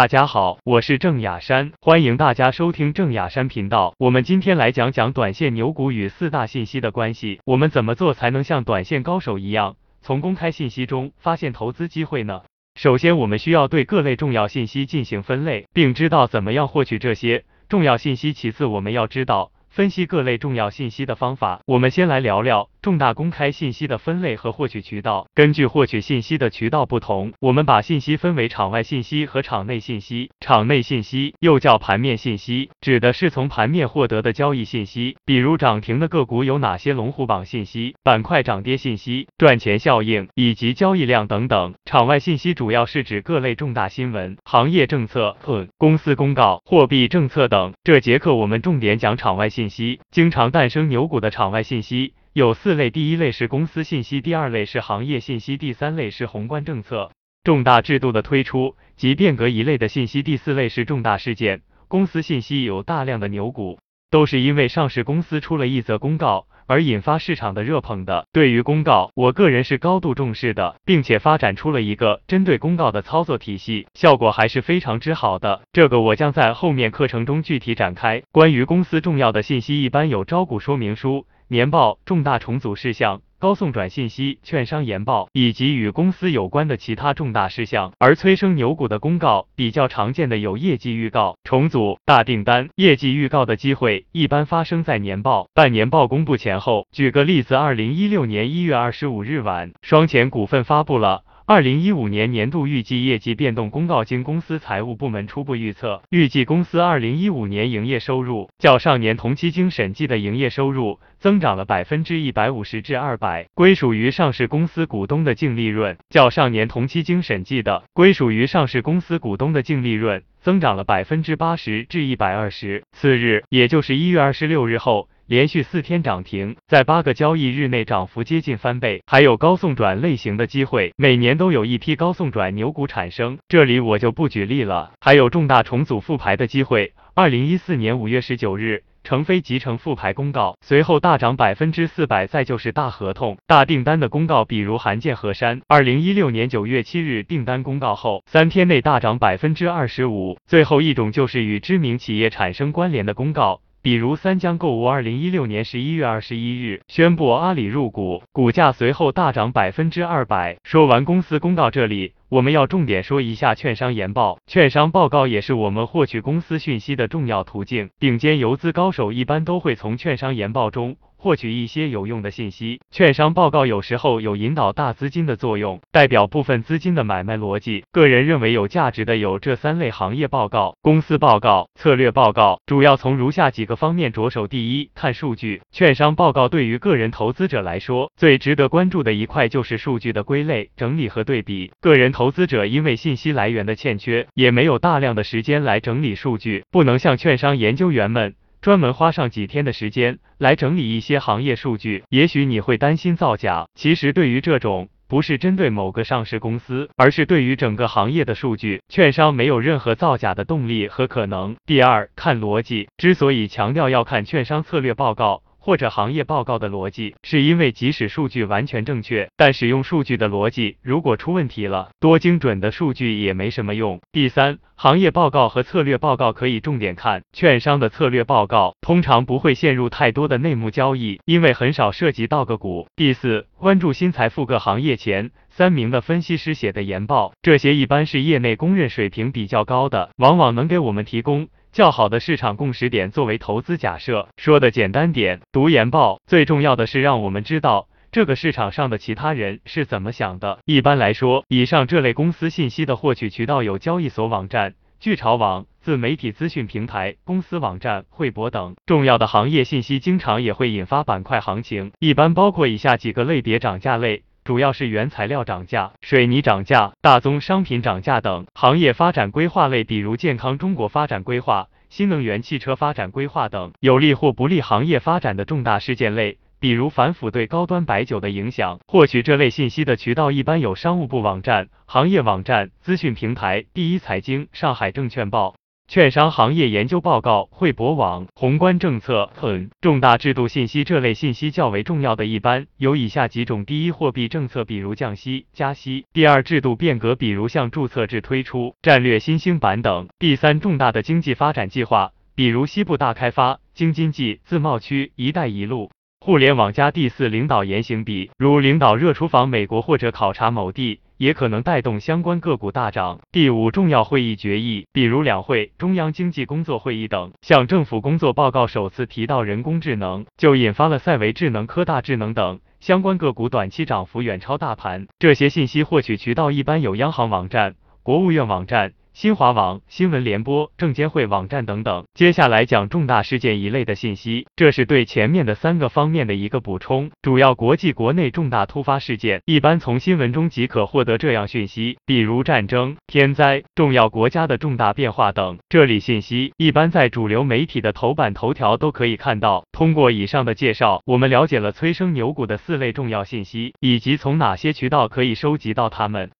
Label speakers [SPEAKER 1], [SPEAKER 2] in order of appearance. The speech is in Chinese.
[SPEAKER 1] 大家好，我是郑雅山，欢迎大家收听郑雅山频道。我们今天来讲讲短线牛股与四大信息的关系。我们怎么做才能像短线高手一样，从公开信息中发现投资机会呢？首先，我们需要对各类重要信息进行分类，并知道怎么样获取这些重要信息。其次，我们要知道分析各类重要信息的方法。我们先来聊聊。重大公开信息的分类和获取渠道，根据获取信息的渠道不同，我们把信息分为场外信息和场内信息。场内信息又叫盘面信息，指的是从盘面获得的交易信息，比如涨停的个股有哪些、龙虎榜信息、板块涨跌信息、赚钱效应以及交易量等等。场外信息主要是指各类重大新闻、行业政策、公司公告、货币政策等。这节课我们重点讲场外信息，经常诞生牛股的场外信息。有四类，第一类是公司信息，第二类是行业信息，第三类是宏观政策、重大制度的推出及变革一类的信息，第四类是重大事件。公司信息有大量的牛股，都是因为上市公司出了一则公告而引发市场的热捧的。对于公告，我个人是高度重视的，并且发展出了一个针对公告的操作体系，效果还是非常之好的。这个我将在后面课程中具体展开。关于公司重要的信息，一般有招股说明书。年报、重大重组事项、高送转信息、券商研报以及与公司有关的其他重大事项。而催生牛股的公告比较常见的有业绩预告、重组、大订单。业绩预告的机会一般发生在年报、半年报公布前后。举个例子，二零一六年一月二十五日晚，双钱股份发布了。二零一五年年度预计业绩变动公告，经公司财务部门初步预测，预计公司二零一五年营业收入较上年同期经审计的营业收入增长了百分之一百五十至二百，归属于上市公司股东的净利润较上年同期经审计的归属于上市公司股东的净利润增长了百分之八十至一百二十。次日，也就是一月二十六日后。连续四天涨停，在八个交易日内涨幅接近翻倍，还有高送转类型的机会，每年都有一批高送转牛股产生，这里我就不举例了。还有重大重组复牌的机会，二零一四年五月十九日，成飞集成复牌公告，随后大涨百分之四百，再就是大合同、大订单的公告，比如韩建河山，二零一六年九月七日订单公告后，三天内大涨百分之二十五。最后一种就是与知名企业产生关联的公告。比如三江购物，二零一六年十一月二十一日宣布阿里入股，股价随后大涨百分之二百。说完公司公告，这里我们要重点说一下券商研报。券商报告也是我们获取公司讯息的重要途径，顶尖游资高手一般都会从券商研报中。获取一些有用的信息，券商报告有时候有引导大资金的作用，代表部分资金的买卖逻辑。个人认为有价值的有这三类行业报告、公司报告、策略报告，主要从如下几个方面着手。第一，看数据。券商报告对于个人投资者来说，最值得关注的一块就是数据的归类、整理和对比。个人投资者因为信息来源的欠缺，也没有大量的时间来整理数据，不能像券商研究员们。专门花上几天的时间来整理一些行业数据，也许你会担心造假。其实对于这种不是针对某个上市公司，而是对于整个行业的数据，券商没有任何造假的动力和可能。第二，看逻辑。之所以强调要看券商策略报告。或者行业报告的逻辑，是因为即使数据完全正确，但使用数据的逻辑如果出问题了，多精准的数据也没什么用。第三，行业报告和策略报告可以重点看，券商的策略报告通常不会陷入太多的内幕交易，因为很少涉及到个股。第四，关注新财富各行业前三名的分析师写的研报，这些一般是业内公认水平比较高的，往往能给我们提供。较好的市场共识点作为投资假设，说的简单点，读研报最重要的是让我们知道这个市场上的其他人是怎么想的。一般来说，以上这类公司信息的获取渠道有交易所网站、巨潮网、自媒体资讯平台、公司网站、汇博等。重要的行业信息经常也会引发板块行情，一般包括以下几个类别：涨价类。主要是原材料涨价、水泥涨价、大宗商品涨价等行业发展规划类，比如健康中国发展规划、新能源汽车发展规划等有利或不利行业发展的重大事件类，比如反腐对高端白酒的影响。获取这类信息的渠道一般有商务部网站、行业网站、资讯平台、第一财经、上海证券报。券商行业研究报告、汇博网、宏观政策等重大制度信息这类信息较为重要的一般有以下几种：第一，货币政策，比如降息、加息；第二，制度变革，比如像注册制推出、战略新兴板等；第三，重大的经济发展计划，比如西部大开发、京津冀自贸区、一带一路。互联网加第四领导言行比，如领导热出访美国或者考察某地，也可能带动相关个股大涨。第五，重要会议决议，比如两会、中央经济工作会议等，像政府工作报告首次提到人工智能，就引发了赛维智能、科大智能等相关个股短期涨幅远超大盘。这些信息获取渠道一般有央行网站、国务院网站。新华网、新闻联播、证监会网站等等。接下来讲重大事件一类的信息，这是对前面的三个方面的一个补充。主要国际国内重大突发事件，一般从新闻中即可获得这样讯息，比如战争、天灾、重要国家的重大变化等。这里信息一般在主流媒体的头版头条都可以看到。通过以上的介绍，我们了解了催生牛股的四类重要信息，以及从哪些渠道可以收集到它们。